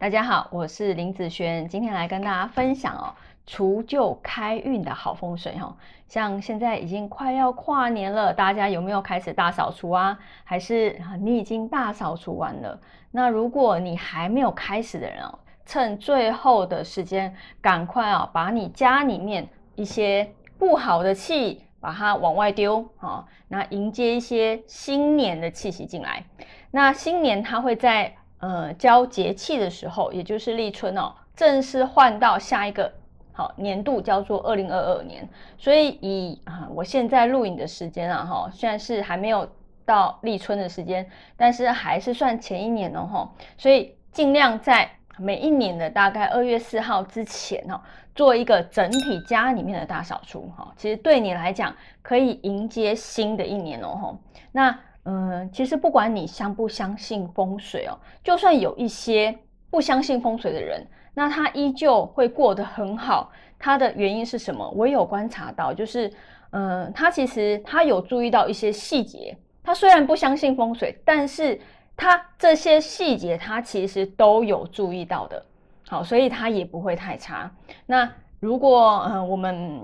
大家好，我是林子轩，今天来跟大家分享哦，除旧开运的好风水哈。像现在已经快要跨年了，大家有没有开始大扫除啊？还是你已经大扫除完了？那如果你还没有开始的人哦，趁最后的时间，赶快啊，把你家里面一些不好的气，把它往外丢啊，那迎接一些新年的气息进来。那新年它会在。呃，交节气的时候，也就是立春哦，正式换到下一个好年度，叫做二零二二年。所以以啊，我现在录影的时间啊，哈，虽然是还没有到立春的时间，但是还是算前一年哦，哈。所以尽量在每一年的大概二月四号之前哦，做一个整体家里面的大扫除哈。其实对你来讲，可以迎接新的一年哦，哈。那。嗯，其实不管你相不相信风水哦，就算有一些不相信风水的人，那他依旧会过得很好。他的原因是什么？我有观察到，就是嗯，他其实他有注意到一些细节。他虽然不相信风水，但是他这些细节他其实都有注意到的。好，所以他也不会太差。那如果嗯我们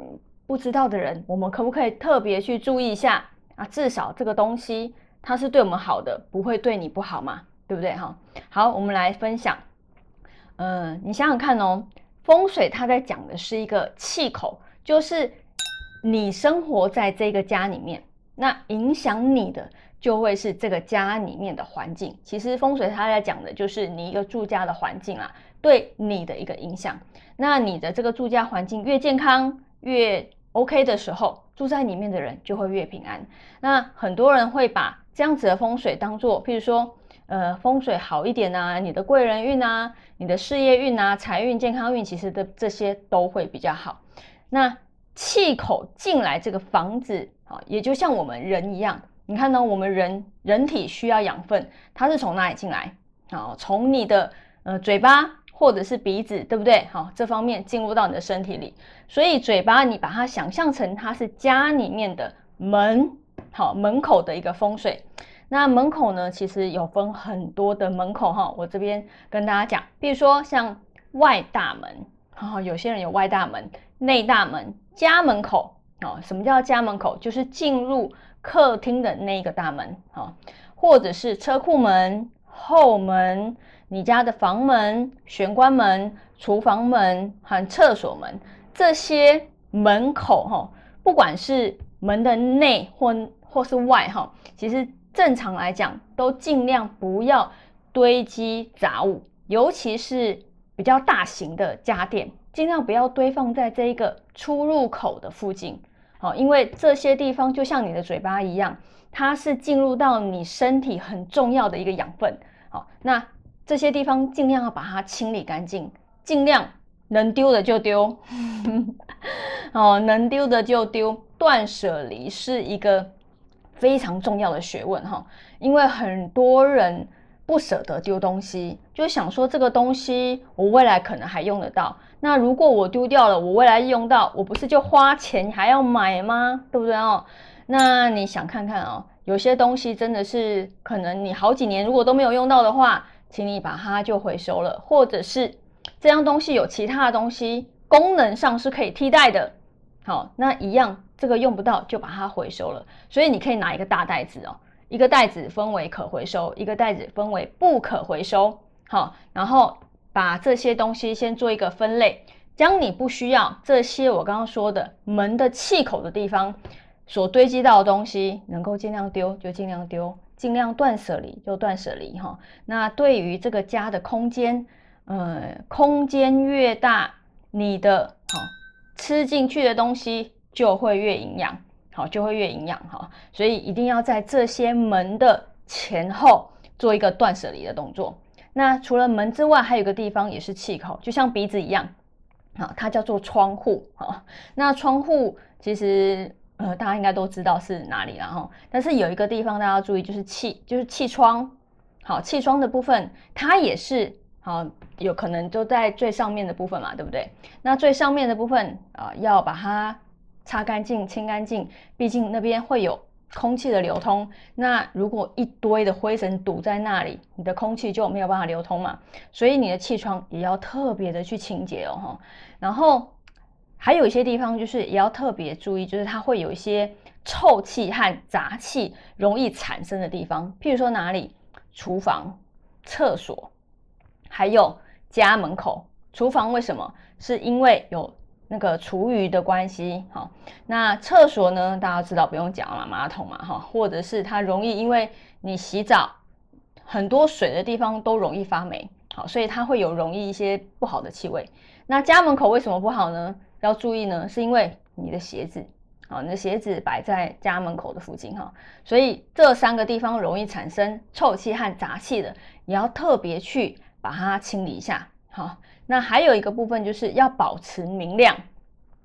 不知道的人，我们可不可以特别去注意一下啊？至少这个东西。他是对我们好的，不会对你不好嘛？对不对？哈，好，我们来分享。嗯，你想想看哦，风水它在讲的是一个气口，就是你生活在这个家里面，那影响你的就会是这个家里面的环境。其实风水它在讲的就是你一个住家的环境啊，对你的一个影响。那你的这个住家环境越健康，越 OK 的时候，住在里面的人就会越平安。那很多人会把这样子的风水当做，譬如说，呃，风水好一点啊，你的贵人运啊，你的事业运啊，财运、健康运，其实的这些都会比较好。那气口进来这个房子啊，也就像我们人一样，你看呢，我们人人体需要养分，它是从哪里进来？啊，从你的呃嘴巴或者是鼻子，对不对？好，这方面进入到你的身体里，所以嘴巴你把它想象成它是家里面的门。好，门口的一个风水。那门口呢，其实有分很多的门口哈。我这边跟大家讲，比如说像外大门，哈，有些人有外大门、内大门、家门口。哦，什么叫家门口？就是进入客厅的那个大门，哈，或者是车库门、后门、你家的房门、玄关门、厨房门和厕所门这些门口，哈，不管是门的内或或是外哈，其实正常来讲都尽量不要堆积杂物，尤其是比较大型的家电，尽量不要堆放在这一个出入口的附近。好，因为这些地方就像你的嘴巴一样，它是进入到你身体很重要的一个养分。好，那这些地方尽量要把它清理干净，尽量能丢的就丢，哦，能丢的就丢，断舍离是一个。非常重要的学问哈，因为很多人不舍得丢东西，就想说这个东西我未来可能还用得到。那如果我丢掉了，我未来用到，我不是就花钱还要买吗？对不对哦？那你想看看哦，有些东西真的是可能你好几年如果都没有用到的话，请你把它就回收了，或者是这样东西有其他的东西功能上是可以替代的。好，那一样。这个用不到就把它回收了，所以你可以拿一个大袋子哦，一个袋子分为可回收，一个袋子分为不可回收。好，然后把这些东西先做一个分类，将你不需要这些我刚刚说的门的气口的地方所堆积到的东西，能够尽量丢就尽量丢，尽量断舍离就断舍离哈。那对于这个家的空间，呃，空间越大，你的好吃进去的东西。就会越营养，好，就会越营养哈，所以一定要在这些门的前后做一个断舍离的动作。那除了门之外，还有一个地方也是气口，就像鼻子一样，好，它叫做窗户哈。那窗户其实呃大家应该都知道是哪里了哈，但是有一个地方大家要注意，就是气，就是气窗，好，气窗的部分它也是好，有可能就在最上面的部分嘛，对不对？那最上面的部分啊，要把它。擦干净、清干净，毕竟那边会有空气的流通。那如果一堆的灰尘堵在那里，你的空气就没有办法流通嘛。所以你的气窗也要特别的去清洁哦，哈。然后还有一些地方就是也要特别注意，就是它会有一些臭气和杂气容易产生的地方，譬如说哪里，厨房、厕所，还有家门口。厨房为什么？是因为有。那个厨余的关系，哈，那厕所呢？大家知道不用讲了，马桶嘛，哈，或者是它容易因为你洗澡很多水的地方都容易发霉，好，所以它会有容易一些不好的气味。那家门口为什么不好呢？要注意呢，是因为你的鞋子，好，你的鞋子摆在家门口的附近，哈，所以这三个地方容易产生臭气和杂气的，也要特别去把它清理一下，好。那还有一个部分就是要保持明亮，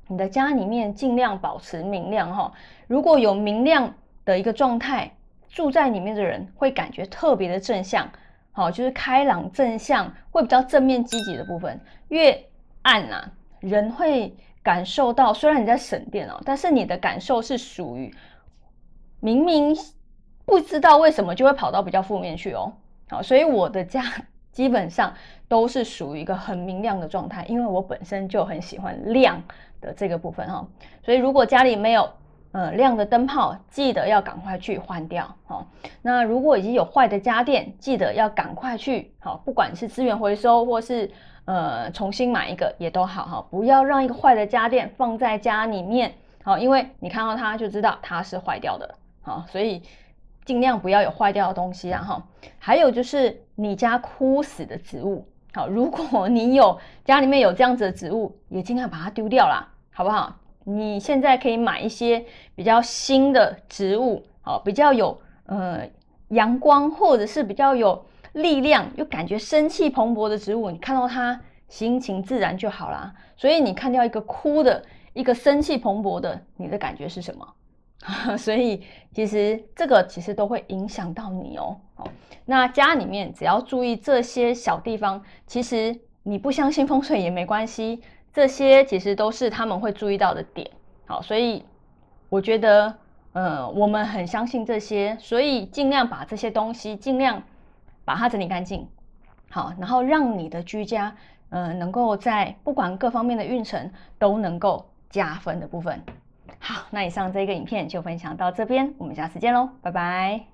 你的家里面尽量保持明亮哈。如果有明亮的一个状态，住在里面的人会感觉特别的正向，好，就是开朗正向，会比较正面积极的部分。越暗啊，人会感受到，虽然你在省电哦，但是你的感受是属于明明不知道为什么就会跑到比较负面去哦。好，所以我的家。基本上都是属于一个很明亮的状态，因为我本身就很喜欢亮的这个部分哈，所以如果家里没有呃亮的灯泡，记得要赶快去换掉哈。那如果已经有坏的家电，记得要赶快去好，不管是资源回收或是呃重新买一个也都好哈，不要让一个坏的家电放在家里面好，因为你看到它就知道它是坏掉的好，所以。尽量不要有坏掉的东西啊哈，还有就是你家枯死的植物，好，如果你有家里面有这样子的植物，也尽量把它丢掉啦，好不好？你现在可以买一些比较新的植物，好，比较有呃阳光或者是比较有力量又感觉生气蓬勃的植物，你看到它心情自然就好啦。所以你看掉一个枯的，一个生气蓬勃的，你的感觉是什么？所以其实这个其实都会影响到你哦。好，那家里面只要注意这些小地方，其实你不相信风水也没关系，这些其实都是他们会注意到的点。好，所以我觉得，呃，我们很相信这些，所以尽量把这些东西尽量把它整理干净。好，然后让你的居家，呃，能够在不管各方面的运程都能够加分的部分。好，那以上这个影片就分享到这边，我们下次见喽，拜拜。